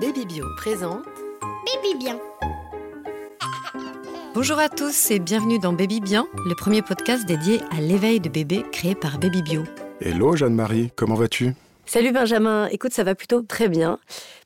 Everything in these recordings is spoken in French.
Baby Bio présente Baby Bien. Bonjour à tous et bienvenue dans Baby Bien, le premier podcast dédié à l'éveil de bébé créé par Baby Bio. Hello Jeanne-Marie, comment vas-tu? Salut Benjamin, écoute, ça va plutôt très bien.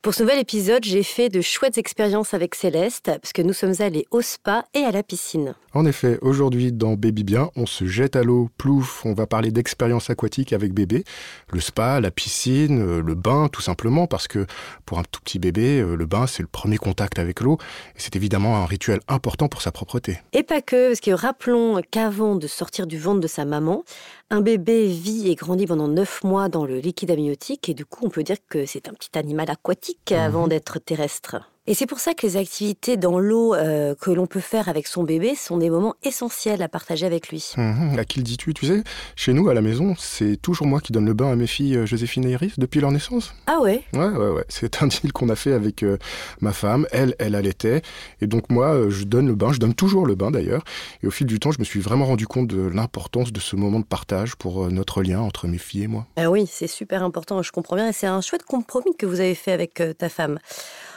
Pour ce nouvel épisode, j'ai fait de chouettes expériences avec Céleste, parce que nous sommes allés au spa et à la piscine. En effet, aujourd'hui dans Baby Bien, on se jette à l'eau, plouf, on va parler d'expériences aquatiques avec bébé, le spa, la piscine, euh, le bain tout simplement, parce que pour un tout petit bébé, euh, le bain c'est le premier contact avec l'eau, et c'est évidemment un rituel important pour sa propreté. Et pas que, parce que rappelons qu'avant de sortir du ventre de sa maman, un bébé vit et grandit pendant 9 mois dans le liquide amniotique, et du coup on peut dire que c'est un petit animal aquatique avant d'être terrestre. Et c'est pour ça que les activités dans l'eau euh, que l'on peut faire avec son bébé sont des moments essentiels à partager avec lui. Mhm, à qui le dis-tu Tu sais, chez nous à la maison, c'est toujours moi qui donne le bain à mes filles euh, Joséphine et Iris depuis leur naissance. Ah ouais? Ouais, ouais, ouais. C'est un deal qu'on a fait avec euh, ma femme. Elle, elle allaitait. Et donc moi, euh, je donne le bain. Je donne toujours le bain d'ailleurs. Et au fil du temps, je me suis vraiment rendu compte de l'importance de ce moment de partage pour notre lien entre mes filles et moi. Ah oui, c'est super important, je comprends bien. Et c'est un chouette compromis que vous avez fait avec ta femme.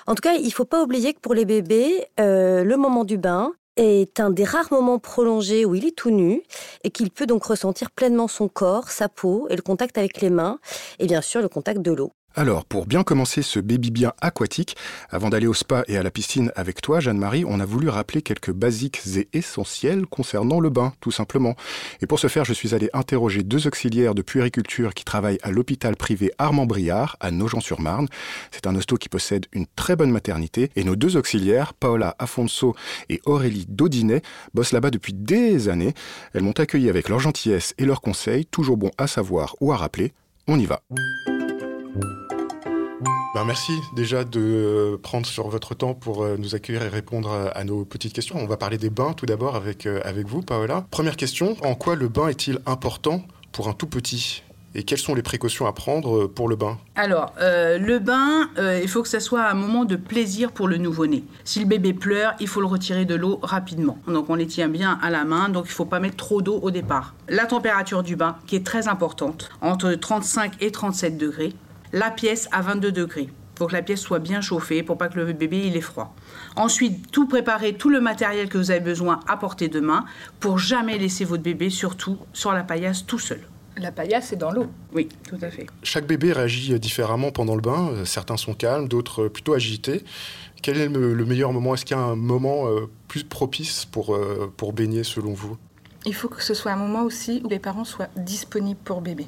En tout cas, il faut pas oublier que pour les bébés, euh, le moment du bain est un des rares moments prolongés où il est tout nu et qu'il peut donc ressentir pleinement son corps, sa peau et le contact avec les mains et bien sûr le contact de l'eau. Alors, pour bien commencer ce baby bien aquatique, avant d'aller au spa et à la piscine avec toi, Jeanne-Marie, on a voulu rappeler quelques basiques et essentiels concernant le bain, tout simplement. Et pour ce faire, je suis allé interroger deux auxiliaires de puériculture qui travaillent à l'hôpital privé Armand-Briard, à Nogent-sur-Marne. C'est un hosto qui possède une très bonne maternité. Et nos deux auxiliaires, Paola Afonso et Aurélie Daudinet, bossent là-bas depuis des années. Elles m'ont accueilli avec leur gentillesse et leurs conseils, toujours bons à savoir ou à rappeler. On y va. Ben merci déjà de euh, prendre sur votre temps pour euh, nous accueillir et répondre à, à nos petites questions. On va parler des bains tout d'abord avec, euh, avec vous, Paola. Première question, en quoi le bain est-il important pour un tout petit? Et quelles sont les précautions à prendre euh, pour le bain? Alors, euh, le bain, euh, il faut que ça soit un moment de plaisir pour le nouveau-né. Si le bébé pleure, il faut le retirer de l'eau rapidement. Donc, on les tient bien à la main, donc il ne faut pas mettre trop d'eau au départ. La température du bain, qui est très importante, entre 35 et 37 degrés. La pièce à 22 degrés. Il faut que la pièce soit bien chauffée pour pas que le bébé il ait froid. Ensuite, tout préparer, tout le matériel que vous avez besoin à portée de main pour jamais laisser votre bébé, surtout sur la paillasse, tout seul. La paillasse est dans l'eau. Oui, tout à fait. Chaque bébé réagit différemment pendant le bain. Euh, Certains sont calmes, d'autres euh, plutôt agités. Quel est le le meilleur moment? Est-ce qu'il y a un moment euh, plus propice pour, euh, pour baigner selon vous? Il faut que ce soit un moment aussi où les parents soient disponibles pour bébé.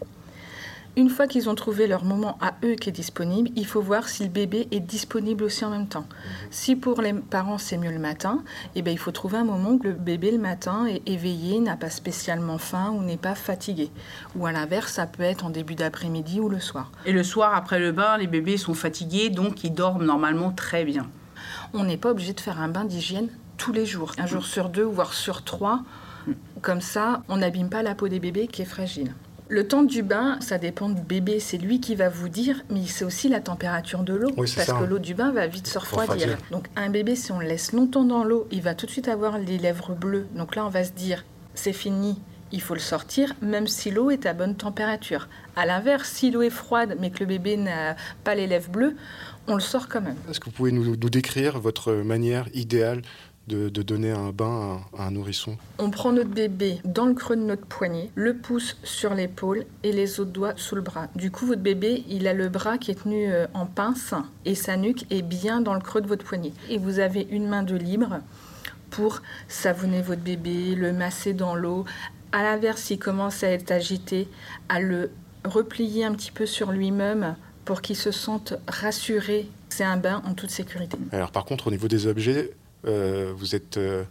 Une fois qu'ils ont trouvé leur moment à eux qui est disponible, il faut voir si le bébé est disponible aussi en même temps. Si pour les parents c'est mieux le matin, eh ben, il faut trouver un moment où le bébé le matin est éveillé, n'a pas spécialement faim ou n'est pas fatigué. Ou à l'inverse, ça peut être en début d'après-midi ou le soir. Et le soir, après le bain, les bébés sont fatigués, donc ils dorment normalement très bien. On n'est pas obligé de faire un bain d'hygiène tous les jours, un jour sur deux, voire sur trois. Comme ça, on n'abîme pas la peau des bébés qui est fragile. Le temps du bain, ça dépend du bébé, c'est lui qui va vous dire, mais c'est aussi la température de l'eau, Oui, parce ça. que l'eau du bain va vite se refroidir. Refroidir. Donc un bébé, si on le laisse longtemps dans l'eau, il va tout de suite avoir les lèvres bleues. Donc là, on va se dire, c'est fini, il faut le sortir, même si l'eau est à bonne température. À l'inverse, si l'eau est froide, mais que le bébé n'a pas les lèvres bleues, on le sort quand même. Est-ce que vous pouvez nous, nous décrire votre manière idéale de, de donner un bain à, à un nourrisson On prend notre bébé dans le creux de notre poignet, le pouce sur l'épaule et les autres doigts sous le bras. Du coup, votre bébé, il a le bras qui est tenu euh, en pince et sa nuque est bien dans le creux de votre poignet. Et vous avez une main de libre pour savonner votre bébé, le masser dans l'eau. À l'inverse, s'il commence à être agité, à le replier un petit peu sur lui-même pour qu'il se sente rassuré. C'est un bain en toute sécurité. Alors par contre, au niveau des objets, vous êtes euh,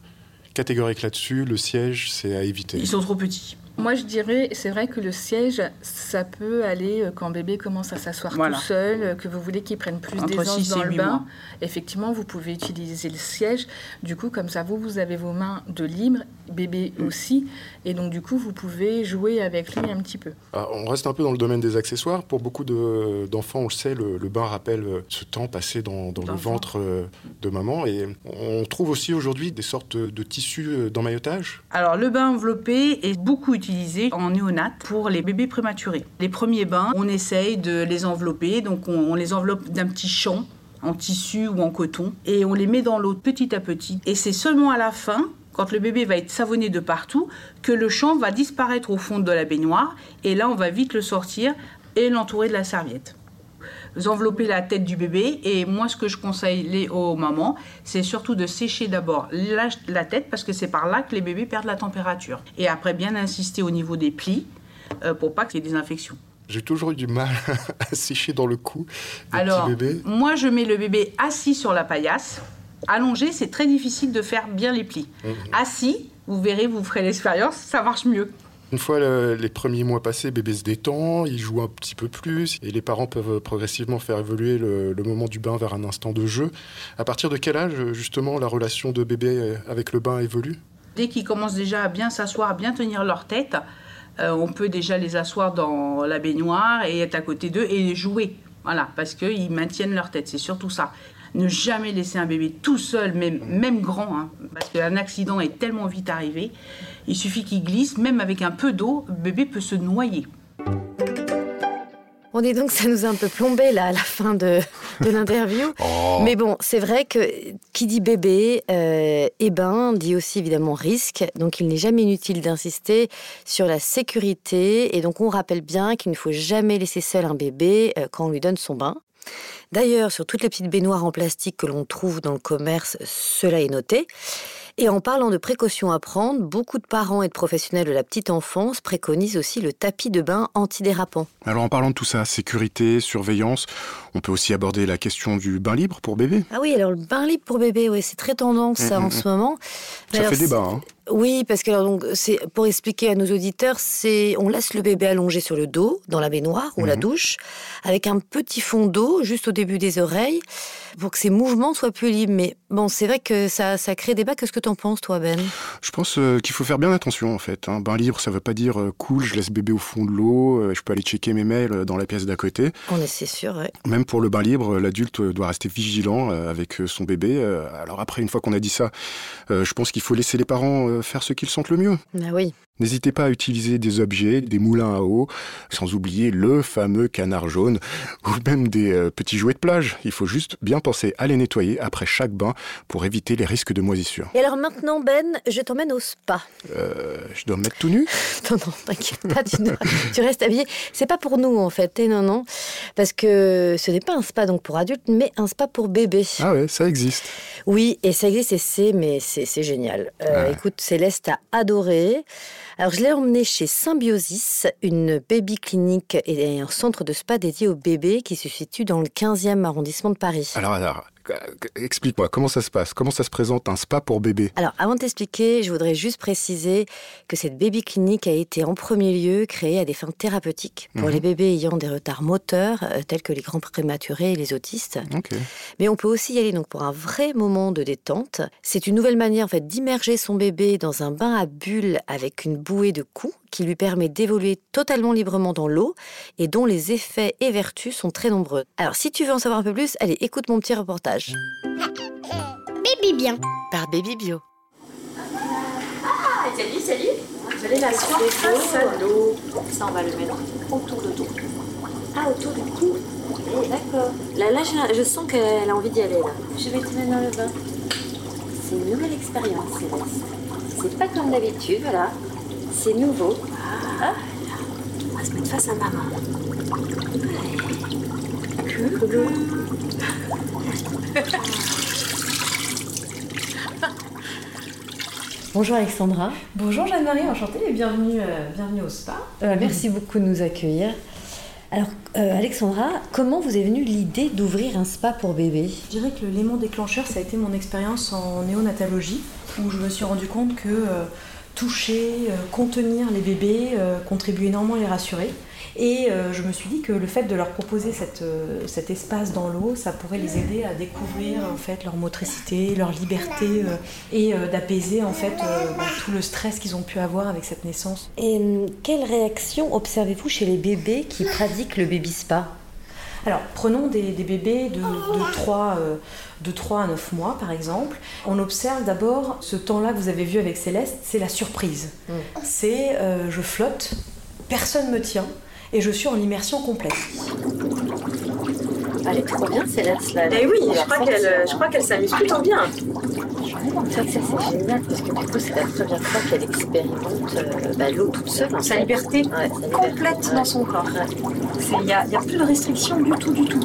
catégorique là-dessus. Le siège, c'est à éviter. Ils sont trop petits. Moi, je dirais, c'est vrai que le siège, ça peut aller euh, quand bébé commence à s'asseoir Voilà. tout seul, euh, que vous voulez qu'il prenne plus d'aisance dans et le bain. mois. Effectivement, vous pouvez utiliser le siège. Du coup, comme ça, vous, vous avez vos mains de libre, bébé Mm. aussi. Et donc, du coup, vous pouvez jouer avec lui un petit peu. Ah, on reste un peu dans le domaine des accessoires. Pour beaucoup de- d'enfants, on le sait, le, le bain rappelle euh, ce temps passé dans, dans le ventre euh, de maman. Et on trouve aussi aujourd'hui des sortes de tissus euh, d'emmaillotage. Alors, le bain enveloppé est beaucoup utilisé en néonat pour les bébés prématurés. Les premiers bains, on essaye de les envelopper, donc on, on les enveloppe d'un petit champ. en tissu ou en coton, et on les met dans l'eau petit à petit. Et c'est seulement à la fin, quand le bébé va être savonné de partout, que le champ va disparaître au fond de la baignoire, et là on va vite le sortir et l'entourer de la serviette. Vous enveloppez la tête du bébé et moi ce que je conseille aux mamans, c'est surtout de sécher d'abord la, la, tête parce que c'est par là que les bébés perdent la température. Et après bien insister au niveau des plis euh, pour pas qu'il y ait des infections. J'ai toujours eu du mal à sécher dans le cou des Alors, petits bébés. moi je mets le bébé assis sur la paillasse. Allongé, c'est très difficile de faire bien les plis. Mhm. Assis, vous verrez, vous ferez l'expérience, ça marche mieux. Une fois le- les premiers mois passés, bébé se détend, il joue un petit peu plus et les parents peuvent progressivement faire évoluer le, le moment du bain vers un instant de jeu. À partir de quel âge, justement, la relation de bébé avec le bain évolue? Dès qu'ils commencent déjà à bien s'asseoir, à bien tenir leur tête, euh, on peut déjà les asseoir dans la baignoire et être à côté d'eux et jouer. Voilà, parce qu'ils maintiennent leur tête, c'est surtout ça. Ne jamais laisser un bébé tout seul, même, même grand, hein, parce qu'un accident est tellement vite arrivé. Il suffit qu'il glisse, même avec un peu d'eau, le bébé peut se noyer. On est donc, ça nous a un peu plombé là à la fin de, de l'interview. Oh. Mais bon, c'est vrai que qui dit bébé euh, et bain dit aussi évidemment risque. Donc il n'est jamais inutile d'insister sur la sécurité. Et donc on rappelle bien qu'il ne faut jamais laisser seul un bébé euh, quand on lui donne son bain. D'ailleurs, sur toutes les petites baignoires en plastique que l'on trouve dans le commerce, cela est noté. Et en parlant de précautions à prendre, beaucoup de parents et de professionnels de la petite enfance préconisent aussi le tapis de bain antidérapant. Alors en parlant de tout ça, sécurité, surveillance, on peut aussi aborder la question du bain libre pour bébé. Ah oui, alors le bain libre pour bébé, ouais, c'est très tendance ça Mm, en mm, ce moment. Ça Alors, fait débat. Hein. Oui, parce que alors donc c'est pour expliquer à nos auditeurs, c'est on laisse le bébé allongé sur le dos dans la baignoire ou la douche avec un petit fond d'eau juste au début des oreilles pour que ses mouvements soient plus libres. Mais bon, c'est vrai que ça ça crée débat. Qu'est-ce que t'en penses toi, Ben? Je pense euh, qu'il faut faire bien attention en fait. hein. Bain libre, ça veut pas dire euh, cool, je laisse bébé au fond de l'eau, euh, je peux aller checker mes mails dans la pièce d'à côté. On est c'est sûr. ouais. Même pour le bain libre, l'adulte doit rester vigilant avec son bébé. Alors après, une fois qu'on a dit ça, je pense qu'il faut laisser les parents faire ce qu'ils sentent le mieux. Ah oui. N'hésitez pas à utiliser des objets, des moulins à eau, sans oublier le fameux canard jaune ou même des petits jouets de plage. Il faut juste bien penser à les nettoyer après chaque bain pour éviter les risques de moisissure. Et alors maintenant, Ben, je t'emmène au spa. Euh, je dois me mettre tout nu? Non, non, t'inquiète pas, tu, ne- tu restes habillé. C'est pas pour nous en fait, eh, non, non, parce que ce n'est pas un spa donc pour adultes, mais un spa pour bébés. Ah ouais, ça existe. Oui, et ça existe et c'est, mais c'est c'est génial. Euh, Ouais. Écoute, Céleste a adoré. Alors, je l'ai emmené chez Symbiosis, une baby clinique et un centre de spa dédié aux bébés qui se situe dans le 15e arrondissement de Paris. Alors, alors, explique-moi, comment ça se passe? Comment ça se présente un spa pour bébé? Alors, avant de t'expliquer, je voudrais juste préciser que cette baby clinique a été en premier lieu créée à des fins thérapeutiques pour Mhm. les bébés ayant des retards moteurs, euh, tels que les grands prématurés et les autistes. Mais on peut aussi y aller donc pour un vrai moment de détente. C'est une nouvelle manière en fait d'immerger son bébé dans un bain à bulles avec une bouée de coups qui lui permet d'évoluer totalement librement dans l'eau et dont les effets et vertus sont très nombreux. Alors si tu veux en savoir un peu plus, allez écoute mon petit reportage Baby bien. par Baby Bio. Salut, salut Vous allez l'asseoir face à l'eau. Ça, on va le mettre autour de tout. Ah, autour du cou Eh, D'accord. Là, là je, je sens qu'elle a envie d'y aller, là. Je vais te mettre dans le bain. C'est une nouvelle expérience, Céleste. C'est pas comme d'habitude, voilà. C'est nouveau. Ah, on va se mettre face à maman. Ouais. Coucou. Bonjour Alexandra, Bonjour Jeanne-Marie, enchantée et bienvenue, euh, bienvenue au spa. Euh, merci beaucoup de nous accueillir. Alors euh, Alexandra, comment vous est venue l'idée d'ouvrir un spa pour bébés? Je dirais que l'élément déclencheur, ça a été mon expérience en néonatologie, où je me suis rendu compte que euh, toucher, euh, contenir les bébés euh, contribue énormément à les rassurer. Et euh, je me suis dit que le fait de leur proposer cet espace dans l'eau, ça pourrait les aider à découvrir en fait leur motricité, leur liberté et d'apaiser en fait bah, tout le stress qu'ils ont pu avoir avec cette naissance. Et hum, quelle réaction observez-vous chez les bébés qui pratiquent le baby spa? Alors, prenons des, des bébés de, de 3, euh, de 3 à 9 mois, par exemple. On observe d'abord ce temps-là que vous avez vu avec Céleste, c'est la surprise. C'est euh, je flotte, personne me tient, et je suis en immersion complète. Elle est trop bien Céleste là. Eh oui, je crois qu'elle, je crois qu'elle s'amuse plutôt bien. Fait, ça c'est génial parce que du coup c'est la première fois qu'elle expérimente euh, bah, l'eau toute seule. en Sa fait. liberté Ouais, sa liberté. complète Ouais. dans son corps. Il n'y a, y a plus de restrictions du tout, du tout.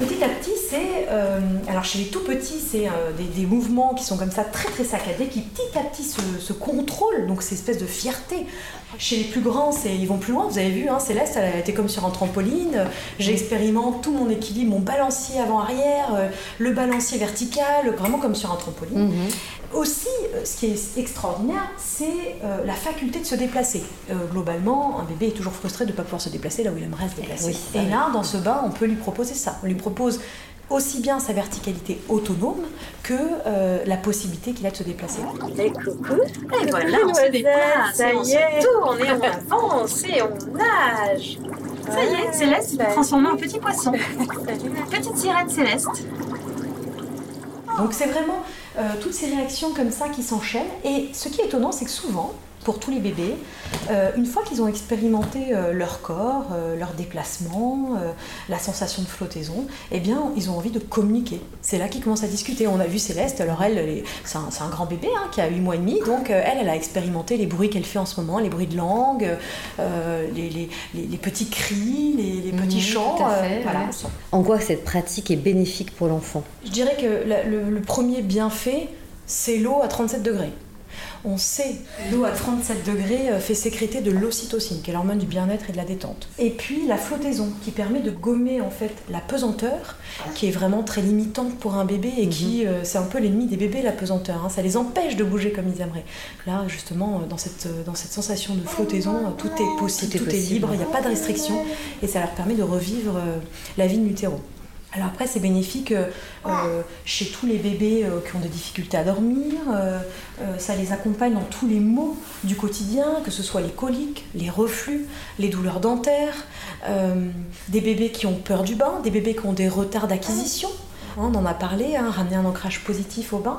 Petit à petit, c'est. euh, alors, chez les tout petits, c'est euh, des, des mouvements qui sont comme ça très très saccadés, qui petit à petit se, se contrôlent, donc c'est espèce de fierté. Chez les plus grands, c'est, ils vont plus loin, vous avez vu, hein, Céleste, elle a été comme sur un trampoline. J'expérimente tout mon équilibre, mon balancier avant-arrière, euh, le balancier vertical, vraiment comme sur un trampoline. Mhm. Aussi, ce qui est extraordinaire, c'est la faculté de se déplacer. Globalement, un bébé est toujours frustré de ne pas pouvoir se déplacer là où il aimerait se déplacer. oui, Et là, dans ce bain, on peut lui proposer ça. On lui propose aussi bien sa verticalité autonome que euh, la possibilité qu'il a de se déplacer. Et coucou. Et voilà, on se déplace, ça et on y est. se tourne, et on avance, et on nage. Ça y est, Céleste s'est transformée en petit poisson. Petite sirène Céleste. Donc c'est vraiment euh, toutes ces réactions comme ça qui s'enchaînent. Et ce qui est étonnant, c'est que souvent, pour tous les bébés, euh, une fois qu'ils ont expérimenté euh, leur corps, euh, leur déplacement, euh, la sensation de flottaison, eh bien, ils ont envie de communiquer. C'est là qu'ils commencent à discuter. On a vu Céleste, alors elle, elle est- c'est un, grand bébé hein, qui a 8 mois et demi, donc euh, elle, elle a expérimenté les bruits qu'elle fait en ce moment, les bruits de langue, euh, les, les- les- les petits cris, les, les petits chants. tout à fait, euh, voilà. ouais. En quoi cette pratique est bénéfique pour l'enfant? Je dirais que la- le, le premier bienfait, c'est l'eau à 37 degrés. On sait l'eau à 37 degrés euh, fait sécréter de l'ocytocine, qui est l'hormone du bien-être et de la détente. Et puis la flottaison, qui permet de gommer en fait la pesanteur, qui est vraiment très limitante pour un bébé et qui, euh, c'est un peu l'ennemi des bébés, la pesanteur. hein. Ça les empêche de bouger comme ils aimeraient. Là, justement, euh, dans cette, dans cette sensation de flottaison, tout est possible, Tout est tout est possible. libre, il n'y a pas de restriction, et ça leur permet de revivre euh, la vie in utero. Alors après, c'est bénéfique euh, euh, chez tous les bébés euh, qui ont des difficultés à dormir. euh, ça les accompagne dans tous les maux du quotidien, que ce soit les coliques, les reflux, les douleurs dentaires, des bébés qui ont peur du bain, des bébés qui ont des retards d'acquisition. Hein, On en a parlé, hein, ramener un ancrage positif au bain.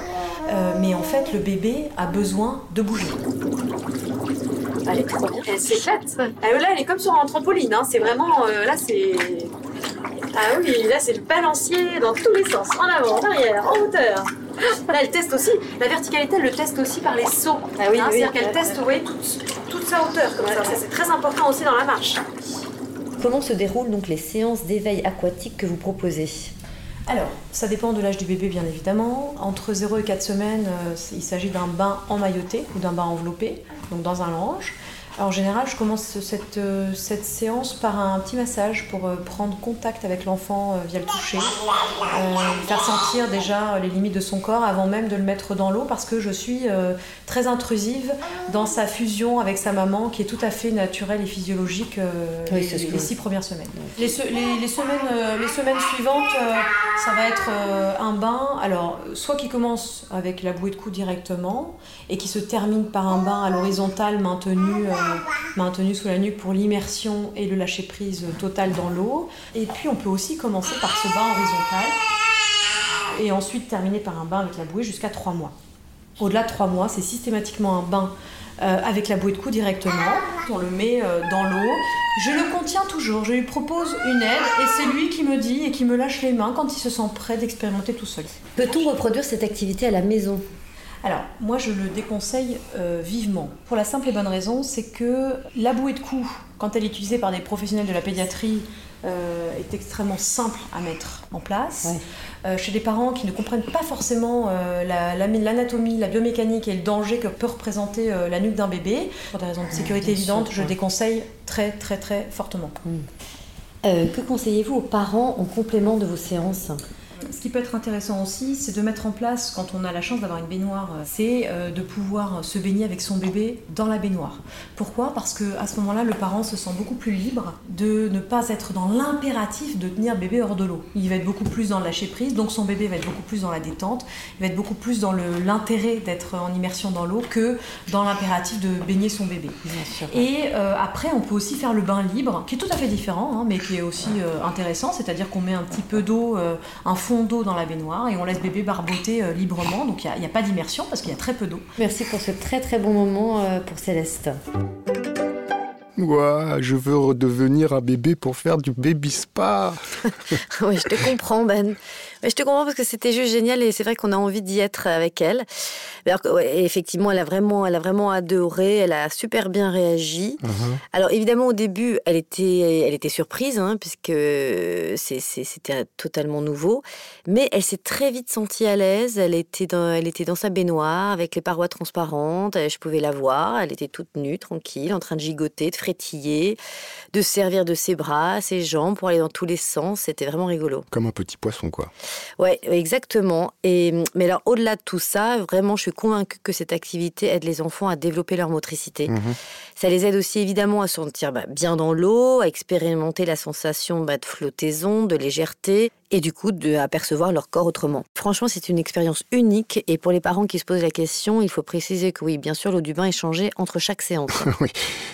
Mais en fait, le bébé a besoin de bouger. Elle est trop bien. Elle s'éclate. Ah, là, elle est comme sur un trampoline. hein. C'est vraiment. là, c'est. Ah oui, là, c'est le balancier dans tous les sens. En avant, en arrière, en hauteur. Là, elle teste aussi. La verticalité, elle le teste aussi par les sauts. Ah oui, Hein, oui. C'est-à-dire qu'elle teste oui, toute, toute sa hauteur. Comme ça. Ça, c'est très important aussi dans la marche. Comment se déroulent donc les séances d'éveil aquatique que vous proposez Alors, ça dépend de l'âge du bébé, bien évidemment. Entre 0 et 4 semaines, euh, il s'agit d'un bain emmailloté ou d'un bain enveloppé, donc dans un lange. Alors, en général, je commence cette, euh, cette séance par un petit massage pour euh, prendre contact avec l'enfant euh, via le toucher, euh, faire sentir déjà les limites de son corps avant même de le mettre dans l'eau parce que je suis euh, très intrusive dans sa fusion avec sa maman qui est tout à fait naturelle et physiologique euh, Oui, les, six premières semaines. Les, se- les- les semaines, les semaines suivantes, ça va être un bain, alors soit qui commence avec la bouée de cou directement et qui se termine par un bain à l'horizontale maintenu, maintenu sous la nuque pour l'immersion et le lâcher prise total dans l'eau. Et puis on peut aussi commencer par ce bain horizontal et ensuite terminer par un bain avec la bouée jusqu'à 3 mois. Au-delà de 3 mois, c'est systématiquement un bain euh, avec la bouée de cou directement. On le met euh, dans l'eau. Je le contiens toujours. Je lui propose une aide et c'est lui qui me dit et qui me lâche les mains quand il se sent prêt d'expérimenter tout seul. Peut-on reproduire cette activité à la maison? Alors, moi je le déconseille euh, vivement. Pour la simple et bonne raison, c'est que la bouée de cou, quand elle est utilisée par des professionnels de la pédiatrie, euh, est extrêmement simple à mettre en place. Ouais. Euh, chez des parents qui ne comprennent pas forcément la- la- l'anatomie, la, biomécanique et le danger que peut représenter la nuque d'un bébé, pour des raisons de sécurité bien sûr, évidentes, je déconseille très très très fortement. Euh, Que conseillez-vous aux parents en complément de vos séances? Ce qui peut être intéressant aussi, c'est de mettre en place, quand on a la chance d'avoir une baignoire, euh, c'est euh, de pouvoir se baigner avec son bébé dans la baignoire. Pourquoi? Parce que à ce moment-là, le parent se sent beaucoup plus libre de ne pas être dans l'impératif de tenir bébé hors de l'eau. Il va être beaucoup plus dans le lâcher prise, donc son bébé va être beaucoup plus dans la détente, il va être beaucoup plus dans l'intérêt d'être en immersion dans l'eau que dans l'impératif de baigner son bébé. Bien sûr. Et euh, après, on peut aussi faire le bain libre, qui est tout à fait différent, hein, mais qui est aussi euh, intéressant, c'est-à-dire qu'on met un petit peu d'eau, euh, un fond d'eau dans la baignoire, et on laisse bébé barboter euh, librement, donc il n'y a, pas d'immersion parce qu'il y a très peu d'eau. Merci pour ce très très bon moment euh, pour Céleste. Ouah, je veux redevenir un bébé pour faire du baby spa. oui, je te comprends, Ben. Je te comprends parce que c'était juste génial et c'est vrai qu'on a envie d'y être avec elle. Alors, effectivement, elle a vraiment, elle a vraiment adoré. Elle a super bien réagi. Uh-huh. Alors évidemment, au début, elle était, elle était surprise hein, puisque c'était totalement nouveau. Mais elle s'est très vite sentie à l'aise. Elle était dans, elle était dans sa baignoire avec les parois transparentes. Je pouvais la voir. Elle était toute nue, tranquille, en train de gigoter, de de servir de ses bras, ses jambes pour aller dans tous les sens. C'était vraiment rigolo. Comme un petit poisson, quoi. Ouais, exactement. Et, mais alors, au-delà de tout ça, vraiment, je suis convaincue que cette activité aide les enfants à développer leur motricité. Mhm. Ça les aide aussi évidemment à se sentir bah, bien dans l'eau, à expérimenter la sensation bah, de flottaison, de légèreté, et du coup d'apercevoir leur corps autrement. Franchement, c'est une expérience unique et pour les parents qui se posent la question, il faut préciser que oui, bien sûr, l'eau du bain est changée entre chaque séance. oui,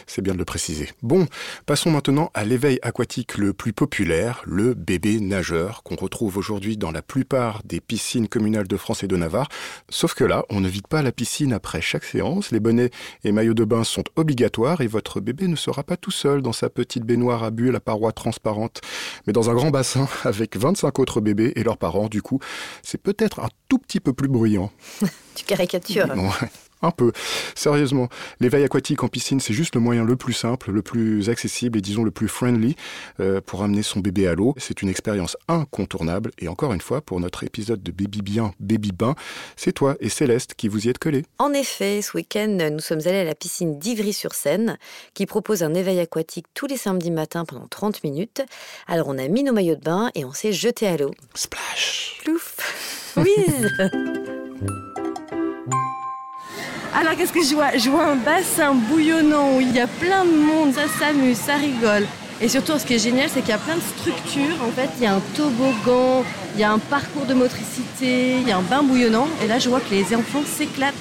c'est bien de le préciser. Bon, passons maintenant à l'éveil aquatique le plus populaire, le bébé nageur, qu'on retrouve aujourd'hui dans la plupart des piscines communales de France et de Navarre. Sauf que là, on ne vide pas la piscine après chaque séance, les bonnets et maillots de bain sont obligatoires et votre bébé ne sera pas tout seul dans sa petite baignoire à bulles à paroi transparente, mais dans un grand bassin avec 25 cinq autres bébés et leurs parents. Du coup, c'est peut-être un tout petit peu plus bruyant. tu caricatures. Ouais. Un peu. Sérieusement, l'éveil aquatique en piscine, c'est juste le moyen le plus simple, le plus accessible et disons le plus friendly euh, pour amener son bébé à l'eau. C'est une expérience incontournable. Et encore une fois, pour notre épisode de Baby Bien, Baby Bain, c'est toi et Céleste qui vous y êtes collés. En effet, ce week-end, nous sommes allés à la piscine d'Ivry-sur-Seine qui propose un éveil aquatique tous les samedis matins pendant 30 minutes. Alors on a mis nos maillots de bain et on s'est jeté à l'eau. Splash Plouf Oui Alors qu'est-ce que je vois? Je vois un bassin bouillonnant où il y a plein de monde, ça s'amuse, ça rigole. Et surtout, ce qui est génial, c'est qu'il y a plein de structures. En fait, il y a un toboggan, il y a un parcours de motricité, il y a un bain bouillonnant. Et là, je vois que les enfants s'éclatent,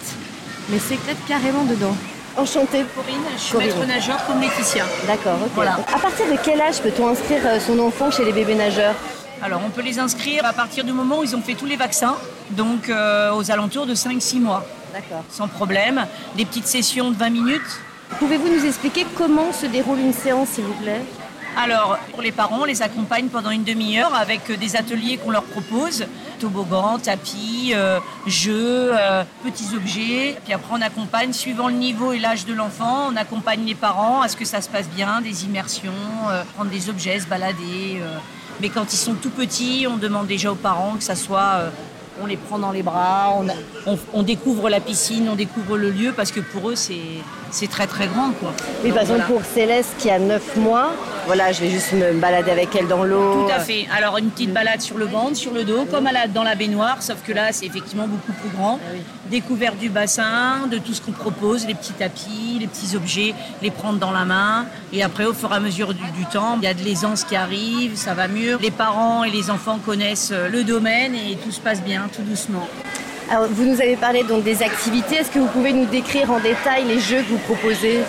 mais s'éclatent carrément dedans. Enchantée. Corinne, je suis maître nageur comme Laetitia. D'accord, ok. Voilà. À partir de quel âge peut-on inscrire euh, son enfant chez les bébés nageurs? Alors, on peut les inscrire à partir du moment où ils ont fait tous les vaccins, donc euh, aux alentours de 5-6 mois. D'accord. Sans problème. Des petites sessions de 20 minutes. Pouvez-vous nous expliquer comment se déroule une séance, s'il vous plaît? Alors, pour les parents, on les accompagne pendant une demi-heure avec des ateliers qu'on leur propose toboggan, tapis, euh, jeux, euh, petits objets. Puis après, on accompagne, suivant le niveau et l'âge de l'enfant, on accompagne les parents à ce que ça se passe bien, des immersions, euh, prendre des objets, se balader. mais quand ils sont tout petits, on demande déjà aux parents que ça soit on les prend dans les bras, on, découvre la piscine, on découvre le lieu parce que pour eux c'est très très grand. Quoi. Oui, par exemple pour Céleste qui a 9 mois, voilà, je vais juste me balader avec elle dans l'eau. Tout à fait. Alors une petite balade sur le ventre, sur le dos, comme dans la baignoire, sauf que là c'est effectivement beaucoup plus grand. Ah Découverte du bassin, de tout ce qu'on propose, les petits tapis, les petits objets, les prendre dans la main. Et après au fur et à mesure du, du temps, il y a de l'aisance qui arrive, ça va mieux. Les parents et les enfants connaissent le domaine et tout se passe bien tout doucement. Vous nous avez parlé donc des activités. Est-ce que vous pouvez nous décrire en détail les jeux que vous proposez?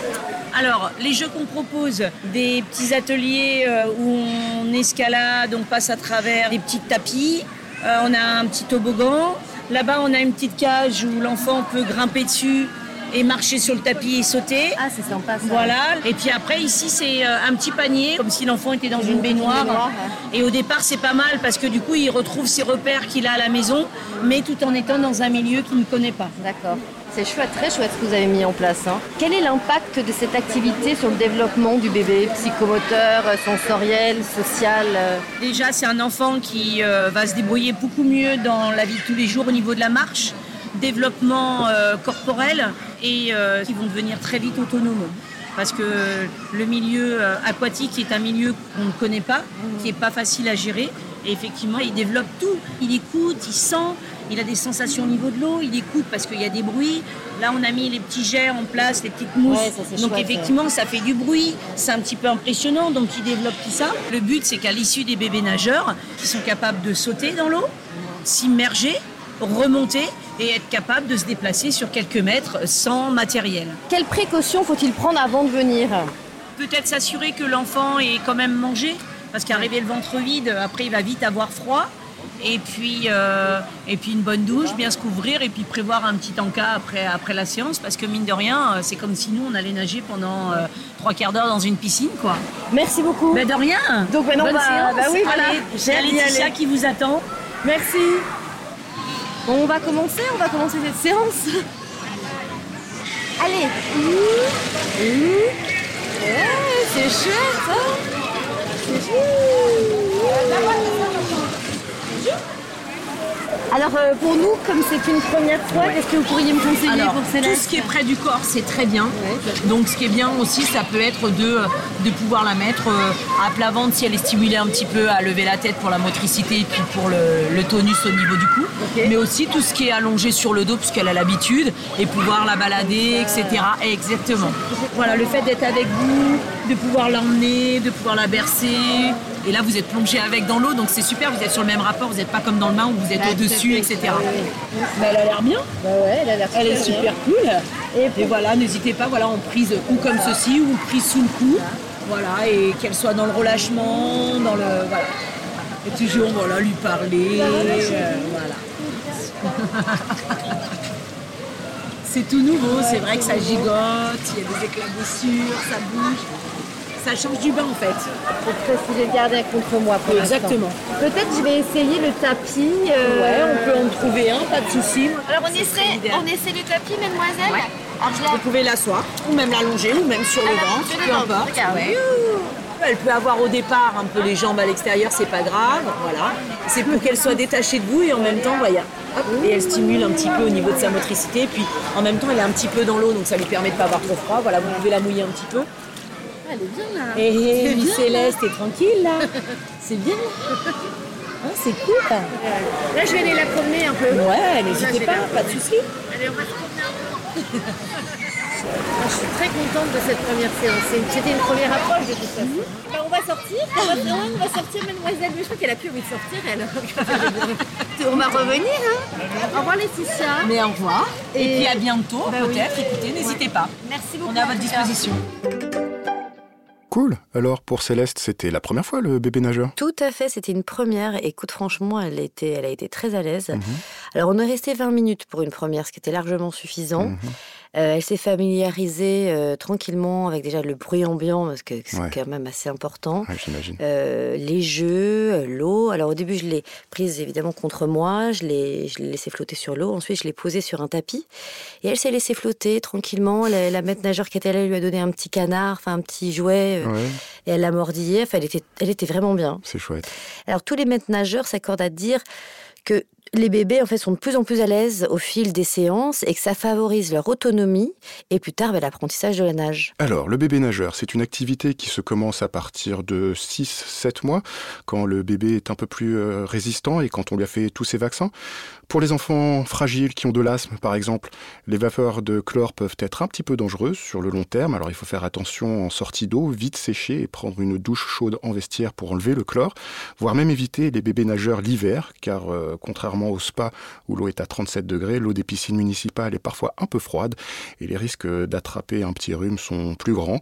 Alors, les jeux qu'on propose, des petits ateliers euh, où on escalade, on passe à travers des petits tapis, euh, on a un petit toboggan. Là-bas, on a une petite cage où l'enfant peut grimper dessus et marcher sur le tapis et sauter. Ah, c'est sympa ça. Voilà. Et puis après, ici, c'est euh, un petit panier, comme si l'enfant était dans une, baignoire. Et au départ, c'est pas mal parce que du coup, il retrouve ses repères qu'il a à la maison, mais tout en étant dans un milieu qu'il ne connaît pas. D'accord. C'est chouette, très chouette ce que vous avez mis en place. Hein. Quel est l'impact de cette activité sur le développement du bébé Psychomoteur, sensoriel, social euh? Déjà, c'est un enfant qui euh, va se débrouiller beaucoup mieux dans la vie de tous les jours au niveau de la marche développement euh, corporel et euh, qui vont devenir très vite autonomes. Parce que le milieu euh, aquatique est un milieu qu'on ne connaît pas, qui n'est pas facile à gérer. Et effectivement, il développe tout. Il écoute, il sent, il a des sensations au niveau de l'eau, il écoute parce qu'il y a des bruits. Là, on a mis les petits jets en place, les petites mousses. donc effectivement, ça fait du bruit. C'est un petit peu impressionnant. Donc il développe tout ça. Le but, c'est qu'à l'issue des bébés nageurs, qui sont capables de sauter dans l'eau, s'immerger, remonter et être capable de se déplacer sur quelques mètres sans matériel. Quelles précautions faut-il prendre avant de venir? Peut-être s'assurer que l'enfant est quand même mangé, parce qu'arriver le ventre vide, après il va vite avoir froid. Et puis, euh, et puis une bonne douche, bien se couvrir et puis prévoir un petit encas après, après la séance parce que mine de rien, euh, c'est comme si nous on allait nager pendant euh, trois quarts d'heure dans une piscine quoi. Merci beaucoup. Mais de rien. Donc maintenant, Bonne bah, séance. bah oui, voilà. Allez, y Laetitia aller. qui vous attend. Merci. On va commencer, on va commencer cette séance. Allez. C'est chouette, hein C'est chouette. Alors euh, pour nous, comme c'est une première fois, est-ce que vous pourriez me conseiller Alors, pour tout Céleste ce qui est près du corps, c'est très bien. Donc, ce qui est bien aussi, ça peut être de, de pouvoir la mettre euh, à plat ventre si elle est stimulée un petit peu à lever la tête pour la motricité et puis pour le, le tonus au niveau du cou. Mais aussi tout ce qui est allongé sur le dos, puisqu'elle a l'habitude, et pouvoir la balader, etc. Exactement. Voilà, le fait d'être avec vous, de pouvoir l'emmener, de pouvoir la bercer. Et là, vous êtes plongé avec dans l'eau, donc c'est super, vous êtes sur le même rapport, vous n'êtes pas comme dans le bain où vous êtes au-dessus, etc. Mais elle a l'air bien. ouais, elle a l'air Elle est super cool. Et, voilà, n'hésitez pas, voilà, en prise ou comme ceci ou prise sous le cou. Voilà, et qu'elle soit dans le relâchement, dans le. Voilà. Et toujours, voilà, lui parler. euh, voilà. C'est tout nouveau, c'est vrai que ça gigote, il y a des éclaboussures, ça bouge. Ça change du bain en fait. C'est ce que j'ai gardé contre moi pour. Exactement. Peut-être je vais essayer le tapis. euh, Ouais, on peut en trouver un, pas de souci. Alors on essaie, on essaie le tapis, mademoiselle Alors je Vous pouvez l'asseoir, ou même l'allonger, ou même sur le ventre, peu importe. Elle peut avoir au départ un peu les jambes à l'extérieur, c'est pas grave, voilà. C'est pour qu'elle soit détachée de vous et en même temps, voyez, hop, et elle stimule un petit peu au niveau de sa motricité. Puis en même temps, elle est un petit peu dans l'eau, donc ça lui permet de pas avoir trop froid. Voilà, vous pouvez la mouiller un petit peu. Elle est bien là. Et C'est hey, bien, Céleste, t'es tranquille là C'est bien. Hein, c'est cool. Là, je vais aller la promener un peu. Ouais, n'hésitez pas, pas de soucis. Allez, on va se promener un peu. Je suis très contente de cette première séance. C'était une première approche de toute façon. Bah, on va sortir. On va, ouais, on va sortir, mademoiselle. Mais je crois qu'elle a plus envie de sortir, elle. on va revenir, hein. Au revoir, Laetitia. Mais au revoir. Et, Et- puis à bientôt, Bah oui. peut-être. Écoutez, n'hésitez pas. Merci beaucoup. On est à votre tout disposition. Cool. Alors, pour Céleste, c'était la première fois le bébé nageur Tout à fait, c'était une première. Écoute, franchement, elle, était, elle a été très à l'aise. Mhm. Alors, on est resté 20 minutes pour une première, ce qui était largement suffisant. Mhm. Elle s'est familiarisée euh, tranquillement avec déjà le bruit ambiant, parce que c'est Ouais. quand même assez important. Ouais, J'imagine. Euh, les jeux, euh, l'eau. Alors au début, je l'ai prise évidemment contre moi, je l'ai, je l'ai laissée flotter sur l'eau. Ensuite, je l'ai posée sur un tapis et elle s'est laissée flotter tranquillement. La, la maître nageur qui était là lui a donné un petit canard, enfin un petit jouet, euh, Ouais, et elle l'a mordillé. Enfin, elle était, elle était vraiment bien. c'est chouette. Alors tous les maîtres nageurs s'accordent à dire que les bébés en fait sont de plus en plus à l'aise au fil des séances et que ça favorise leur autonomie et plus tard ben, l'apprentissage de la nage. Alors, le bébé nageur, c'est une activité qui se commence à partir de 6-7 mois, quand le bébé est un peu plus euh, résistant et quand on lui a fait tous ses vaccins. Pour les enfants fragiles qui ont de l'asthme, par exemple, les vapeurs de chlore peuvent être un petit peu dangereuses sur le long terme. Alors, il faut faire attention en sortie d'eau, vite sécher et prendre une douche chaude en vestiaire pour enlever le chlore, voire même éviter les bébés nageurs l'hiver, car euh, contrairement au spa où l'eau est à 37 degrés, l'eau des piscines municipales est parfois un peu froide et les risques d'attraper un petit rhume sont plus grands.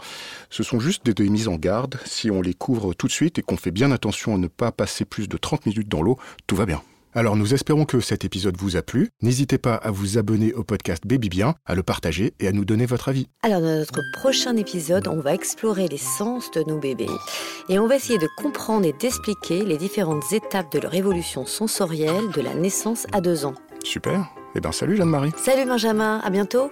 Ce sont juste des, des mises en garde. Si on les couvre tout de suite et qu'on fait bien attention à ne pas passer plus de 30 minutes dans l'eau, tout va bien. Alors nous espérons que cet épisode vous a plu. N'hésitez pas à vous abonner au podcast Baby Bien, à le partager et à nous donner votre avis. Alors dans notre prochain épisode, on va explorer les sens de nos bébés et on va essayer de comprendre et d'expliquer les différentes étapes de leur évolution sensorielle de la naissance à deux ans. Super. Eh bien salut Jeanne-Marie. Salut Benjamin, à bientôt